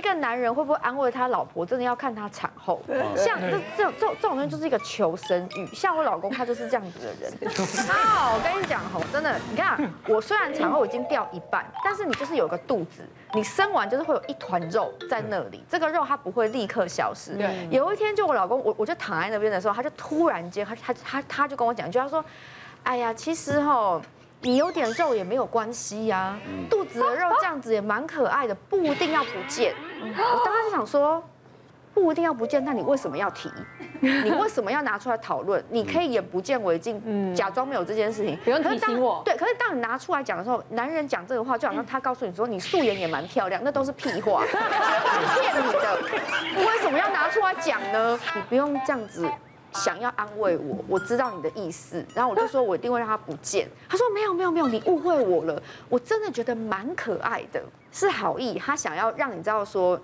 一个男人会不会安慰他老婆，真的要看他产后。像这这这种这种东西就是一个求生欲。像我老公他就是这样子的人。啊，我跟你讲吼，真的，你看我虽然产后已经掉一半，但是你就是有个肚子，你生完就是会有一团肉在那里，这个肉它不会立刻消失。对。有一天就我老公我我就躺在那边的时候，他就突然间他他他他就跟我讲一句，他说，哎呀，其实吼。你有点肉也没有关系呀，肚子的肉这样子也蛮可爱的，不一定要不见。我当时想说，不一定要不见，但你为什么要提？你为什么要拿出来讨论？你可以眼不见为净，假装没有这件事情。不用提醒我。对，可是当你拿出来讲的时候，男人讲这个话就好像他告诉你说你素颜也蛮漂亮，那都是屁话，绝 对是骗你的。为什么要拿出来讲呢？你不用这样子。想要安慰我，我知道你的意思，然后我就说，我一定会让他不见。他说没有没有没有，你误会我了，我真的觉得蛮可爱的，是好意，他想要让你知道说，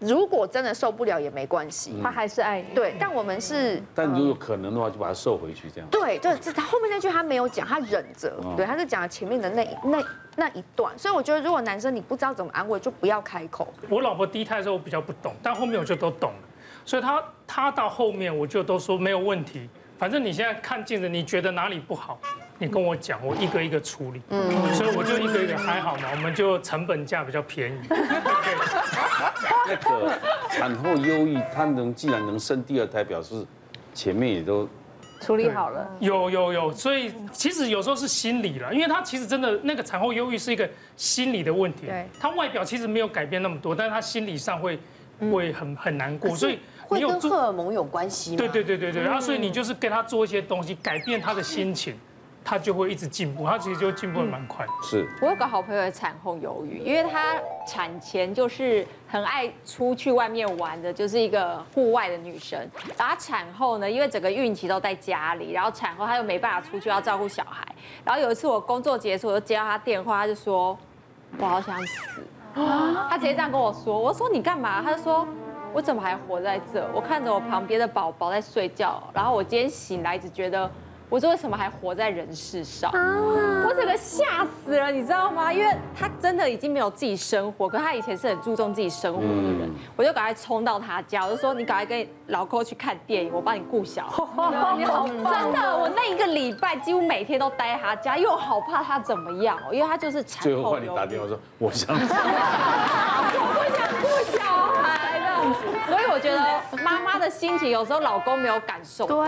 如果真的受不了也没关系，他还是爱你。对，但我们是，但如果可能的话，就把他收回去这样。对对，这他后面那句他没有讲，他忍着，对，他是讲了前面的那那那一段，所以我觉得如果男生你不知道怎么安慰，就不要开口。我老婆第一胎的时候我比较不懂，但后面我就都懂了。所以他他到后面我就都说没有问题，反正你现在看镜子，你觉得哪里不好，你跟我讲，我一个一个处理。嗯，所以我就一个一个还好嘛，我们就成本价比较便宜。那个产后忧郁，他能既然能生第二胎，表示前面也都处理好了。有有有，所以其实有时候是心理了，因为他其实真的那个产后忧郁是一个心理的问题。对，他外表其实没有改变那么多，但是他心理上会会很很难过，所以。会跟荷尔蒙有关系吗？对对对对对，然后所以你就是跟他做一些东西，改变他的心情，他就会一直进步，他其实就进步的蛮快。是。我有个好朋友产后忧郁，因为她产前就是很爱出去外面玩的，就是一个户外的女生。然后产后呢，因为整个孕期都在家里，然后产后她又没办法出去，要照顾小孩。然后有一次我工作结束，我就接到她电话，她就说：“我好想死。” 他直接这样跟我说。我说：“你干嘛？”他就说。我怎么还活在这？我看着我旁边的宝宝在睡觉，然后我今天醒来，一直觉得我说为什么还活在人世上？我整个吓死了，你知道吗？因为他真的已经没有自己生活，可他以前是很注重自己生活的人。我就赶快冲到他家，我就说：“你赶快跟老公去看电影，我帮你顾小孩。”真的，我那一个礼拜几乎每天都待他家，又好怕他怎么样，因为他就是产后。最后换你打电话说：“我想死。”我不想顾小孩。所以我觉得妈妈的心情有时候老公没有感受到。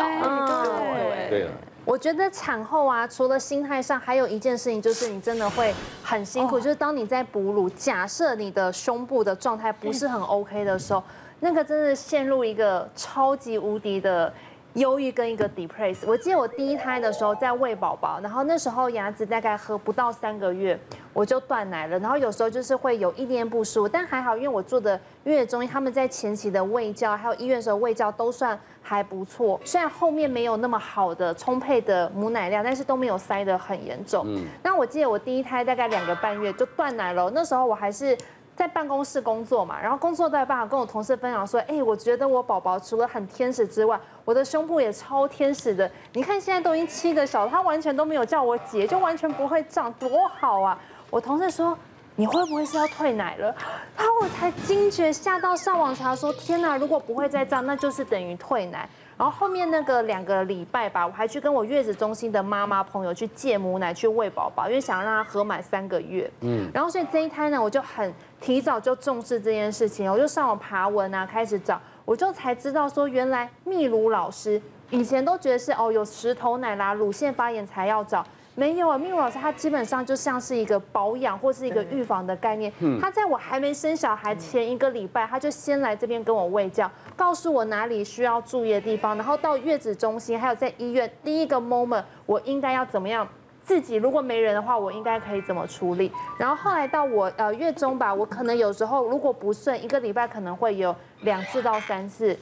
对对。我觉得产后啊，除了心态上，还有一件事情就是你真的会很辛苦，就是当你在哺乳，假设你的胸部的状态不是很 OK 的时候，那个真的陷入一个超级无敌的。忧郁跟一个 depress，我记得我第一胎的时候在喂宝宝，然后那时候牙子大概喝不到三个月，我就断奶了，然后有时候就是会有一点不舒服，但还好，因为我做的月子中医，他们在前期的喂教还有医院的时候喂教都算还不错，虽然后面没有那么好的充沛的母奶量，但是都没有塞得很严重。嗯，那我记得我第一胎大概两个半月就断奶了，那时候我还是。在办公室工作嘛，然后工作到一半，跟我同事分享说，哎，我觉得我宝宝除了很天使之外，我的胸部也超天使的。你看现在都已经七个小，他完全都没有叫我姐，就完全不会胀，多好啊！我同事说，你会不会是要退奶了？然后我才惊觉，吓到上网查说，天哪，如果不会再胀，那就是等于退奶。然后后面那个两个礼拜吧，我还去跟我月子中心的妈妈朋友去借母奶去喂宝宝，因为想让他喝满三个月。嗯，然后所以这一胎呢，我就很提早就重视这件事情，我就上网爬文啊，开始找，我就才知道说，原来泌乳老师以前都觉得是哦有石头奶啦、乳腺发炎才要找。没有啊，泌乳老师他基本上就像是一个保养或是一个预防的概念。他在我还没生小孩前一个礼拜，他就先来这边跟我喂教，告诉我哪里需要注意的地方，然后到月子中心还有在医院第一个 moment 我应该要怎么样，自己如果没人的话，我应该可以怎么处理。然后后来到我呃月中吧，我可能有时候如果不顺，一个礼拜可能会有两次到三次。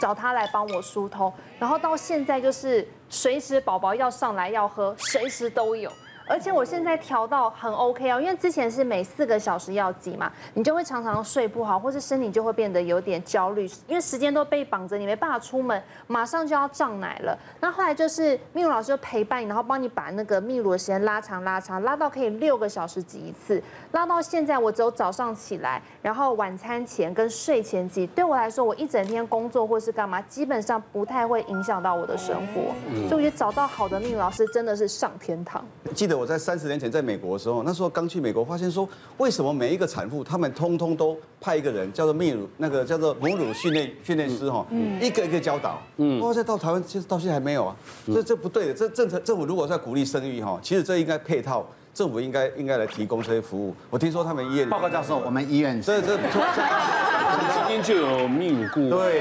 找他来帮我疏通，然后到现在就是随时宝宝要上来要喝，随时都有。而且我现在调到很 OK 哦，因为之前是每四个小时要挤嘛，你就会常常睡不好，或是身体就会变得有点焦虑，因为时间都被绑着，你没办法出门，马上就要胀奶了。那后来就是泌乳老师就陪伴你，然后帮你把那个泌乳的时间拉长拉长，拉到可以六个小时挤一次，拉到现在我只有早上起来，然后晚餐前跟睡前挤。对我来说，我一整天工作或是干嘛，基本上不太会影响到我的生活，所以我觉得找到好的泌乳老师真的是上天堂。记得我在三十年前在美国的时候，那时候刚去美国，发现说为什么每一个产妇他们通通都派一个人叫做泌乳那个叫做母乳训练训练师哈，一个一个教导。嗯，哇，这到台湾其实到现在还没有啊，所以这不对的。这政策政府如果在鼓励生育哈，其实这应该配套，政府应该应该来提供这些服务。我听说他们医院报告教授，我们医院这这。今天就有泌乳顾问，对，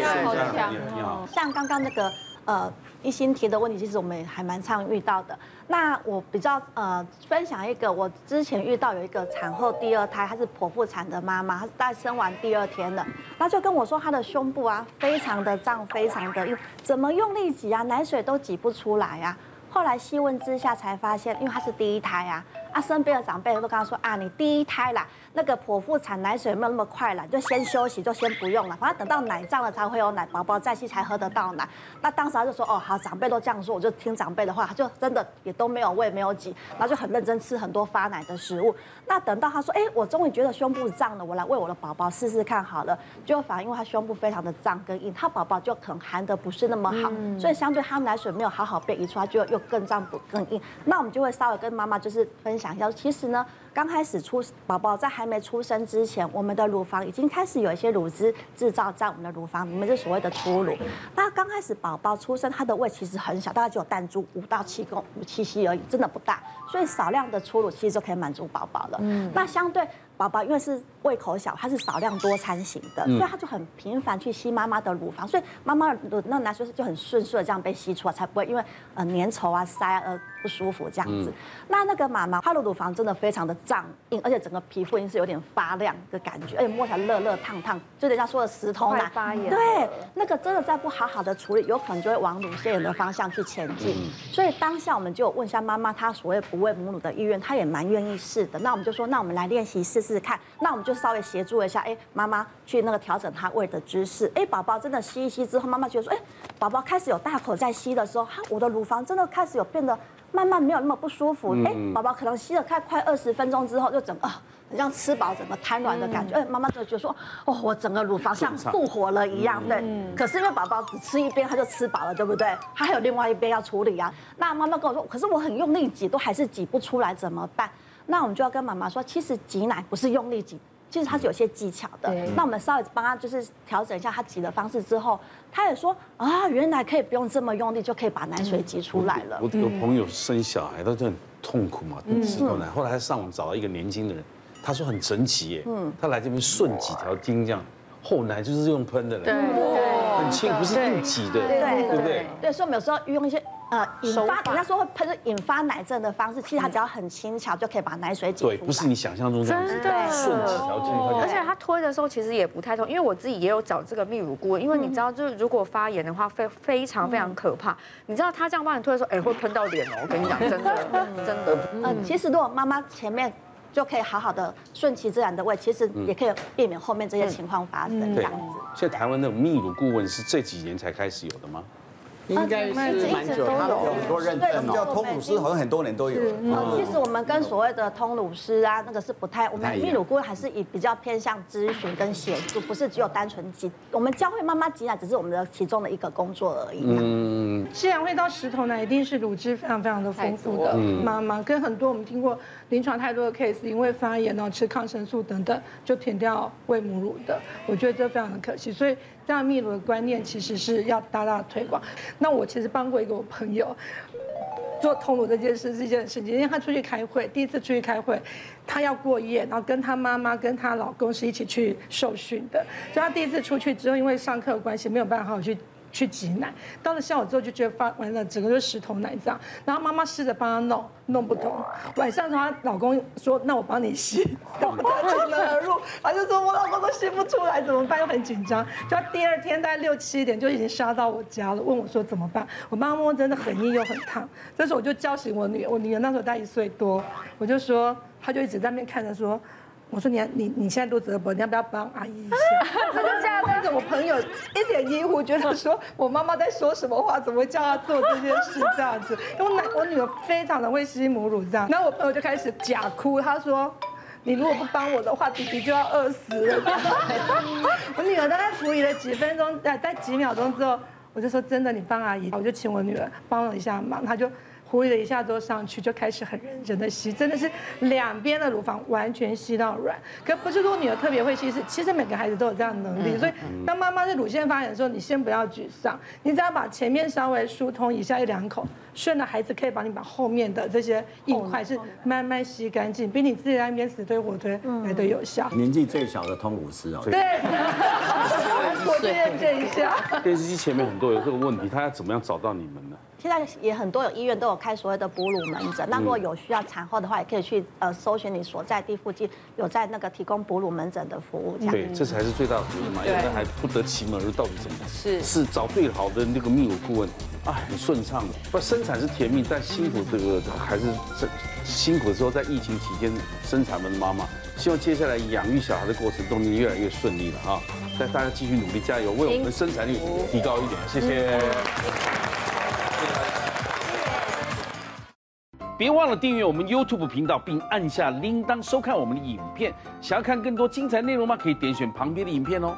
你好。像刚刚那个呃一心提的问题，其实我们还蛮常遇到的。那我比较呃分享一个，我之前遇到有一个产后第二胎，她是剖腹产的妈妈，她在生完第二天了，她就跟我说她的胸部啊非常的胀，非常的用，怎么用力挤啊，奶水都挤不出来啊。后来细问之下才发现，因为她是第一胎啊，啊身边的长辈都跟他说啊，你第一胎啦。那个剖腹产奶水没有那么快了，就先休息，就先不用了。反正等到奶胀了才会有奶，宝宝再去才喝得到奶。那当时他就说，哦，好，长辈都这样说，我就听长辈的话，他就真的也都没有喂，没有挤，然后就很认真吃很多发奶的食物。那等到他说，哎，我终于觉得胸部胀了，我来喂我的宝宝试试看好了。就反而因为他胸部非常的胀跟硬，他宝宝就可能含的不是那么好，所以相对他奶水没有好好被移出来，就又更胀不更硬。那我们就会稍微跟妈妈就是分享一下，其实呢。刚开始出宝宝在还没出生之前，我们的乳房已经开始有一些乳汁制造在我们的乳房我们，就是所谓的初乳。那刚开始宝宝出生，他的胃其实很小，大概只有弹珠五到七公七 cc 而已，真的不大，所以少量的初乳其实就可以满足宝宝了。嗯，那相对。宝宝因为是胃口小，他是少量多餐型的，所以他就很频繁去吸妈妈的乳房，所以妈妈的那奶水就很顺顺的这样被吸出来，才不会因为呃粘稠啊塞啊而不舒服这样子。那那个妈妈她的乳房真的非常的胀硬，而且整个皮肤已经是有点发亮的感觉，而且摸起来热热烫烫，就人家说的石头奶。发炎。对，那个真的再不好好的处理，有可能就会往乳腺炎的方向去前进。所以当下我们就问一下妈妈，她所谓不喂母乳的意愿，她也蛮愿意试的。那我们就说，那我们来练习试试。试试看，那我们就稍微协助一下，哎，妈妈去那个调整他喂的姿势，哎，宝宝真的吸一吸之后，妈妈觉得说，哎，宝宝开始有大口在吸的时候，哈，我的乳房真的开始有变得慢慢没有那么不舒服，哎，宝宝可能吸了快快二十分钟之后，就整个很像吃饱整个瘫软的感觉，哎，妈妈就觉得说，哦，我整个乳房像复活了一样，对，可是因为宝宝只吃一边他就吃饱了，对不对？他还有另外一边要处理啊。那妈妈跟我说，可是我很用力挤，都还是挤不出来，怎么办？那我们就要跟妈妈说，其实挤奶不是用力挤，其实他是有些技巧的。那我们稍微帮他就是调整一下他挤的方式之后，他也说啊，原来可以不用这么用力就可以把奶水挤出来了。我有朋友生小孩，他就很痛苦嘛，挤不出来。后来他上网找到一个年轻的人，他说很神奇耶，他来这边顺几条筋这样，后奶就是用喷的了，很轻，不是硬挤的，对不对？对，所以我们有时候用一些。呃，引发人家说会喷出引发奶症的方式，其实它只要很轻巧就可以把奶水挤出来。对，不是你想象中这样子，顺几条筋。而且它推的时候其实也不太痛，因为我自己也有找这个泌乳顾问，因为你知道，就是如果发炎的话，非非常非常可怕。你知道他这样帮你推的时候，哎，会喷到脸哦。我跟你讲，真的，真的。嗯，其实如果妈妈前面就可以好好的顺其自然的喂，其实也可以避免后面这些情况发生这样子。现在台湾的泌乳顾问是这几年才开始有的吗？应该是蛮久，他有很多认证。叫通乳师，好像很多年都有。其实我们跟所谓的通乳师啊，那个是不太，我们泌乳顾问还是以比较偏向咨询跟协助，不是只有单纯挤。我们教会妈妈挤奶，只是我们的其中的一个工作而已。嗯，既然会到石头奶，一定是乳汁非常非常的丰富的妈妈，跟很多我们听过临床太多的 case，因为发炎然后吃抗生素等等，就停掉喂母乳的。我觉得这非常的可惜，所以。这样秘鲁的观念其实是要大大的推广。那我其实帮过一个我朋友做通路这件事是一件事情，因为他出去开会，第一次出去开会，他要过夜，然后跟他妈妈跟他老公是一起去受训的。所以他第一次出去之后，因为上课的关系没有办法好好去去挤奶。到了下午之后就觉得发完了，整个就是石头奶这样。然后妈妈试着帮她弄，弄不通。晚上她老公说：“那我帮你吸。”她进门而入，她就说：“我老公都吸不出来，怎么办？”又很紧张。就第二天大概六七点就已经杀到我家了，问我说怎么办？我妈摸真的很硬又很烫。这时候我就叫醒我女儿，我女儿那时候大一岁多，我就说，她就一直在那边看着说。我说你你你现在肚子饿不？你要不要帮阿姨一下？真的这样，但是我朋友一脸疑惑，觉得说我妈妈在说什么话，怎么会叫她做这件事这样子？因为我我女儿非常的会吸母乳这样，然后我朋友就开始假哭，他说你如果不帮我的话，弟弟就要饿死了。我女儿大概狐疑了几分钟，呃在几秒钟之后，我就说真的，你帮阿姨，我就请我女儿帮了一下忙，她就。呼的一下之后上去就开始很认真的吸，真的是两边的乳房完全吸到软。可不是说女儿特别会吸，是其实每个孩子都有这样的能力。所以当妈妈在乳腺发炎的时候，你先不要沮丧，你只要把前面稍微疏通一下一两口，顺着孩子可以帮你把后面的这些硬块是慢慢吸干净，比你自己在那边死推活推来的有效。年纪最小的通乳师哦。对，我验证一下。电视机前面很多有这个问题，他要怎么样找到你们呢？现在也很多有医院都有开所谓的哺乳门诊，那如果有需要产后的话，也可以去呃搜寻你所在地附近有在那个提供哺乳门诊的服务。对，这才是最大的福利嘛，有的人还不得其门而到底怎么是是找最好的那个泌乳顾问啊，很顺畅的。不，生产是甜蜜，但辛苦这个还是这辛苦的时候，在疫情期间生产的妈妈，希望接下来养育小孩的过程中，你越来越顺利了哈。但大家继续努力加油，为我们生产率提高一点，谢谢。别忘了订阅我们 YouTube 频道，并按下铃铛收看我们的影片。想要看更多精彩内容吗？可以点选旁边的影片哦。